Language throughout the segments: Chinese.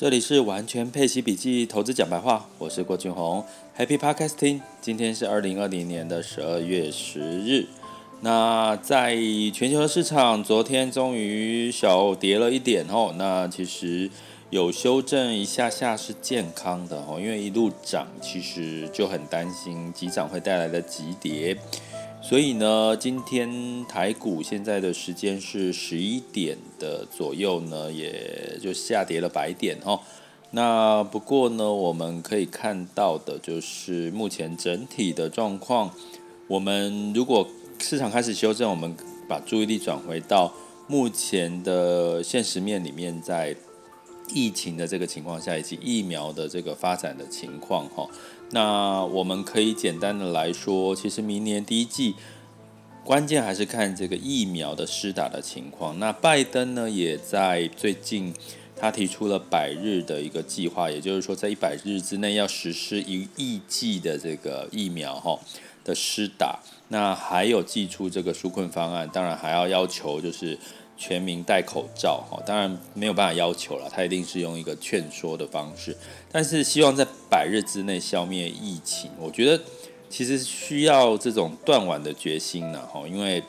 这里是完全配息笔记投资讲白话，我是郭俊宏，Happy Podcasting。今天是二零二零年的十二月十日。那在全球的市场，昨天终于小跌了一点哦。那其实有修正一下下是健康的哦，因为一路涨，其实就很担心急涨会带来的急跌。所以呢，今天台股现在的时间是十一点的左右呢，也就下跌了百点哦。那不过呢，我们可以看到的就是目前整体的状况。我们如果市场开始修正，我们把注意力转回到目前的现实面里面，在疫情的这个情况下，以及疫苗的这个发展的情况哈。那我们可以简单的来说，其实明年第一季关键还是看这个疫苗的施打的情况。那拜登呢，也在最近他提出了百日的一个计划，也就是说在一百日之内要实施一亿剂的这个疫苗哈的施打。那还有寄出这个纾困方案，当然还要要求就是。全民戴口罩，哈，当然没有办法要求了，他一定是用一个劝说的方式，但是希望在百日之内消灭疫情，我觉得其实需要这种断腕的决心呢，哈，因为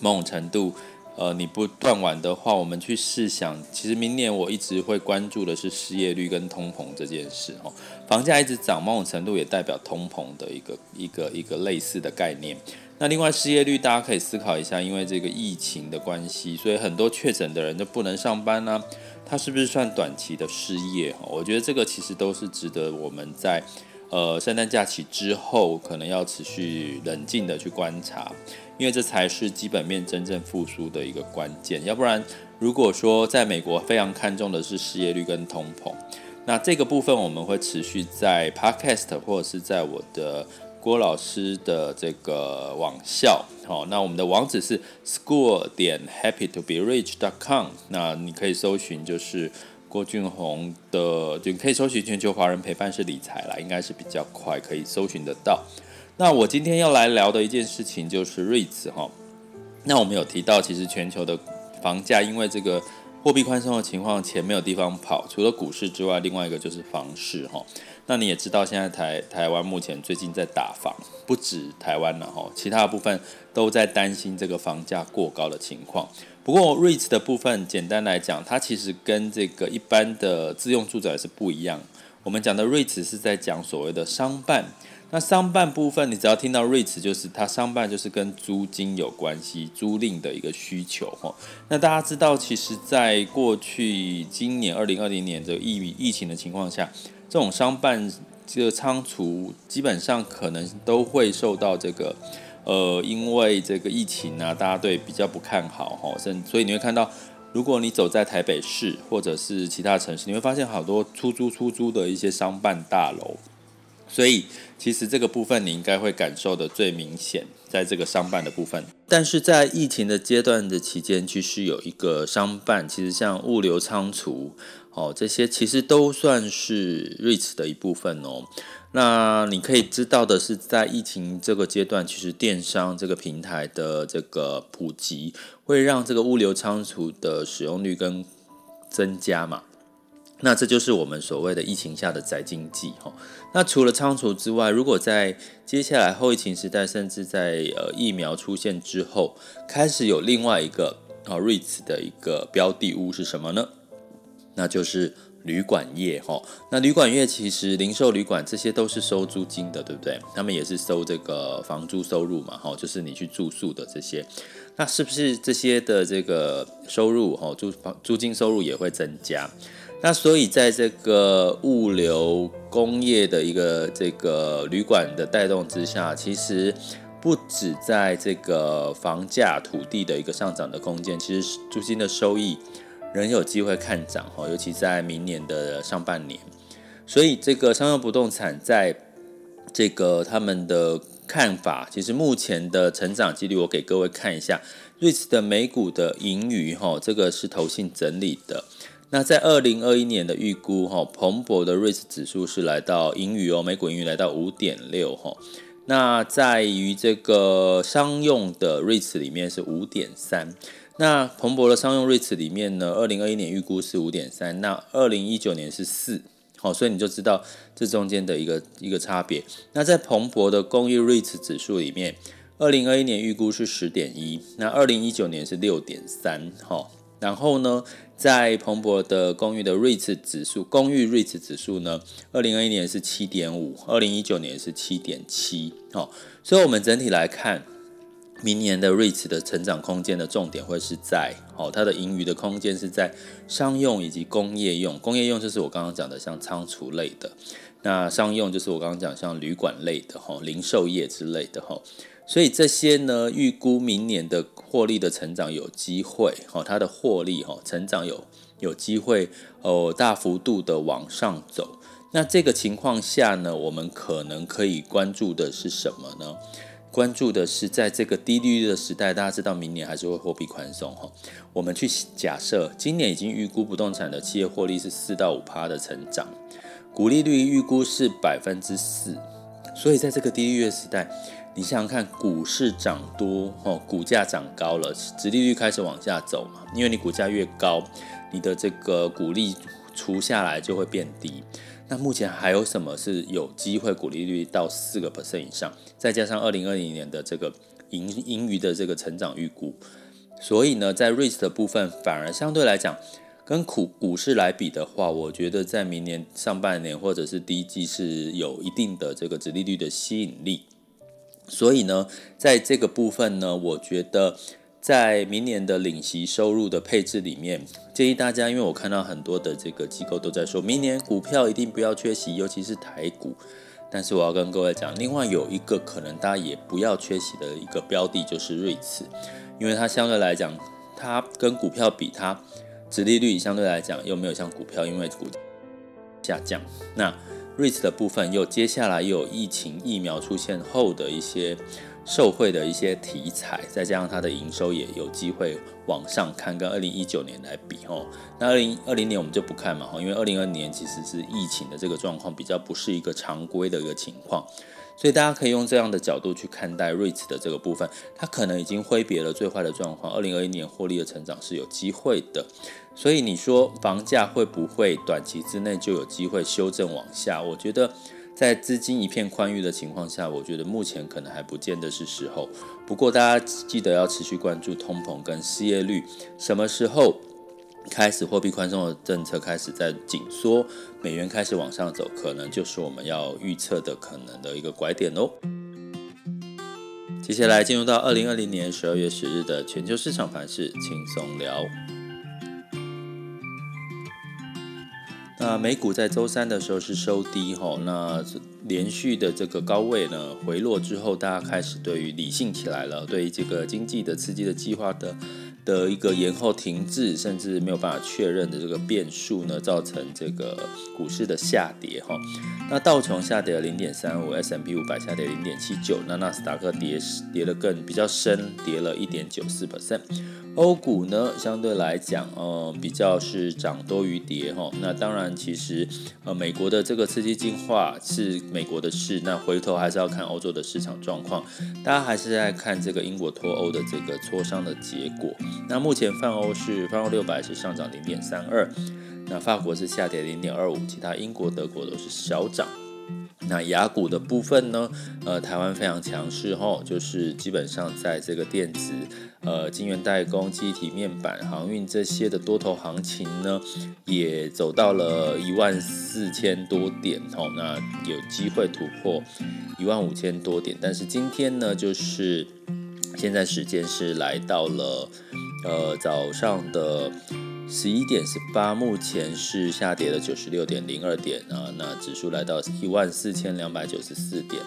某种程度，呃，你不断腕的话，我们去试想，其实明年我一直会关注的是失业率跟通膨这件事，哈，房价一直涨，某种程度也代表通膨的一个一个一个类似的概念。那另外失业率，大家可以思考一下，因为这个疫情的关系，所以很多确诊的人都不能上班呢、他是不是算短期的失业？我觉得这个其实都是值得我们在呃圣诞假期之后，可能要持续冷静的去观察，因为这才是基本面真正复苏的一个关键。要不然，如果说在美国非常看重的是失业率跟通膨，那这个部分我们会持续在 Podcast 或者是在我的。郭老师的这个网校，好，那我们的网址是 school 点 happytoberich.com 那你可以搜寻就是郭俊宏的，就可以搜寻全球华人陪伴式理财啦，应该是比较快可以搜寻得到。那我今天要来聊的一件事情就是 REITs 哈，那我们有提到，其实全球的房价因为这个货币宽松的情况，钱没有地方跑，除了股市之外，另外一个就是房市哈。那你也知道，现在台台湾目前最近在打房，不止台湾了哈，其他的部分都在担心这个房价过高的情况。不过 REITs 的部分，简单来讲，它其实跟这个一般的自用住宅是不一样。我们讲的 REITs 是在讲所谓的商办。那商办部分，你只要听到 REITs，就是它商办就是跟租金有关系，租赁的一个需求哈。那大家知道，其实在过去今年二零二零年这个疫疫情的情况下。这种商办这个仓储基本上可能都会受到这个，呃，因为这个疫情啊，大家对比较不看好哈，所以你会看到，如果你走在台北市或者是其他城市，你会发现好多出租出租的一些商办大楼。所以，其实这个部分你应该会感受的最明显，在这个商办的部分。但是在疫情的阶段的期间，其实有一个商办，其实像物流仓储，哦，这些其实都算是 REITs 的一部分哦。那你可以知道的是，在疫情这个阶段，其实电商这个平台的这个普及，会让这个物流仓储的使用率跟增加嘛。那这就是我们所谓的疫情下的宅经济哈。那除了仓储之外，如果在接下来后疫情时代，甚至在呃疫苗出现之后，开始有另外一个啊 REITs 的一个标的物是什么呢？那就是旅馆业哈。那旅馆业其实零售旅馆这些都是收租金的，对不对？他们也是收这个房租收入嘛哈，就是你去住宿的这些。那是不是这些的这个收入哈，租房租金收入也会增加？那所以，在这个物流工业的一个这个旅馆的带动之下，其实不止在这个房价、土地的一个上涨的空间，其实租金的收益仍有机会看涨哈，尤其在明年的上半年。所以，这个商用不动产在这个他们的看法，其实目前的成长几率，我给各位看一下，REITs 的美股的盈余哈，这个是投信整理的。那在二零二一年的预估，哈，彭博的 REITs 指数是来到盈余哦，美股盈余来到五点六，哈。那在于这个商用的 REITs 里面是五点三，那彭博的商用 REITs 里面呢，二零二一年预估是五点三，那二零一九年是四，好，所以你就知道这中间的一个一个差别。那在彭博的公寓 REITs 指数里面，二零二一年预估是十点一，那二零一九年是六点三，好。然后呢，在彭博的公寓的 REITs 指数，公寓 REITs 指数呢，二零二一年是七点五，二零一九年是七点七，哦，所以我们整体来看，明年的 REITs 的成长空间的重点会是在，哦，它的盈余的空间是在商用以及工业用，工业用就是我刚刚讲的像仓储类的，那商用就是我刚刚讲像旅馆类的，哈，零售业之类的，哈。所以这些呢，预估明年的获利的成长有机会，哦，它的获利哈成长有有机会哦大幅度的往上走。那这个情况下呢，我们可能可以关注的是什么呢？关注的是在这个低利率的时代，大家知道明年还是会货币宽松哈。我们去假设今年已经预估不动产的企业获利是四到五趴的成长，股利率预估是百分之四，所以在这个低利率的时代。你想想看，股市涨多哦，股价涨高了，殖利率开始往下走嘛。因为你股价越高，你的这个股利除下来就会变低。那目前还有什么是有机会股利率到四个 percent 以上？再加上二零二零年的这个盈盈余的这个成长预估，所以呢，在 REITs 的部分反而相对来讲，跟股股市来比的话，我觉得在明年上半年或者是第一季是有一定的这个殖利率的吸引力。所以呢，在这个部分呢，我觉得在明年的领息收入的配置里面，建议大家，因为我看到很多的这个机构都在说，明年股票一定不要缺席，尤其是台股。但是我要跟各位讲，另外有一个可能大家也不要缺席的一个标的，就是瑞慈因为它相对来讲，它跟股票比，它殖利率相对来讲又没有像股票，因为股下降。那瑞慈的部分又接下来又有疫情疫苗出现后的一些受惠的一些题材，再加上它的营收也有机会往上看，跟二零一九年来比哦，那二零二零年我们就不看嘛，因为二零二零年其实是疫情的这个状况比较不是一个常规的一个情况。所以大家可以用这样的角度去看待 REITs 的这个部分，它可能已经挥别了最坏的状况。二零二一年获利的成长是有机会的，所以你说房价会不会短期之内就有机会修正往下？我觉得在资金一片宽裕的情况下，我觉得目前可能还不见得是时候。不过大家记得要持续关注通膨跟失业率，什么时候？开始货币宽松的政策开始在紧缩，美元开始往上走，可能就是我们要预测的可能的一个拐点哦。接下来进入到二零二零年十二月十日的全球市场盘势轻松聊。那美股在周三的时候是收低吼，那连续的这个高位呢回落之后，大家开始对于理性起来了，对于这个经济的刺激的计划的。的一个延后停滞，甚至没有办法确认的这个变数呢，造成这个股市的下跌哈。那道琼下跌了零点三五，S M P 五百下跌零点七九，那纳斯达克跌跌了更比较深，跌了一点九四 percent。欧股呢，相对来讲，呃，比较是涨多于跌哈。那当然，其实呃，美国的这个刺激计划是美国的事，那回头还是要看欧洲的市场状况。大家还是在看这个英国脱欧的这个磋商的结果。那目前泛欧是泛欧六百是上涨零点三二，那法国是下跌零点二五，其他英国、德国都是小涨。那雅股的部分呢？呃，台湾非常强势吼，就是基本上在这个电子、呃，晶圆代工、机体面板、航运这些的多头行情呢，也走到了一万四千多点吼，那有机会突破一万五千多点，但是今天呢，就是现在时间是来到了呃早上的。十一点十八，目前是下跌了九十六点零二点啊，那指数来到一万四千两百九十四点。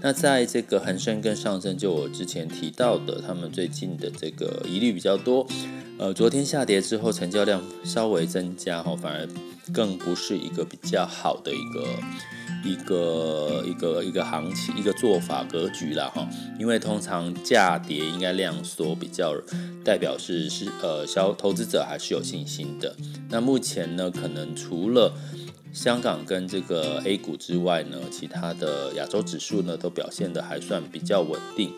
那在这个恒生跟上证，就我之前提到的，他们最近的这个疑虑比较多。呃，昨天下跌之后，成交量稍微增加哈，反而更不是一个比较好的一个一个一个一个行情一个做法格局了哈。因为通常价跌应该量缩，比较代表是是呃消投资者还是有信心的。那目前呢，可能除了香港跟这个 A 股之外呢，其他的亚洲指数呢都表现得还算比较稳定。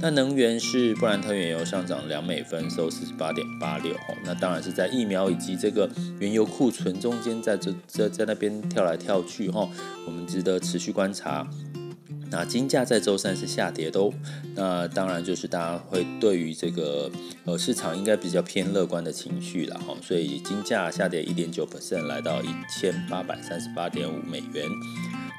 那能源是布兰特原油上涨两美分，收四十八点八六。那当然是在疫苗以及这个原油库存中间，在这在在那边跳来跳去哈，我们值得持续观察。那金价在周三是下跌的哦，那当然就是大家会对于这个呃市场应该比较偏乐观的情绪了哈，所以金价下跌一点九 percent，来到一千八百三十八点五美元。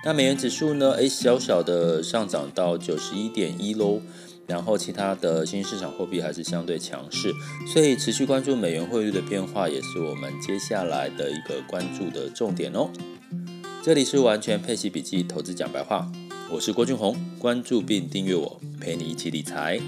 那美元指数呢？诶，小小的上涨到九十一点一喽。然后其他的新市场货币还是相对强势，所以持续关注美元汇率的变化，也是我们接下来的一个关注的重点哦。这里是完全配息笔记投资讲白话。我是郭俊宏，关注并订阅我，陪你一起理财。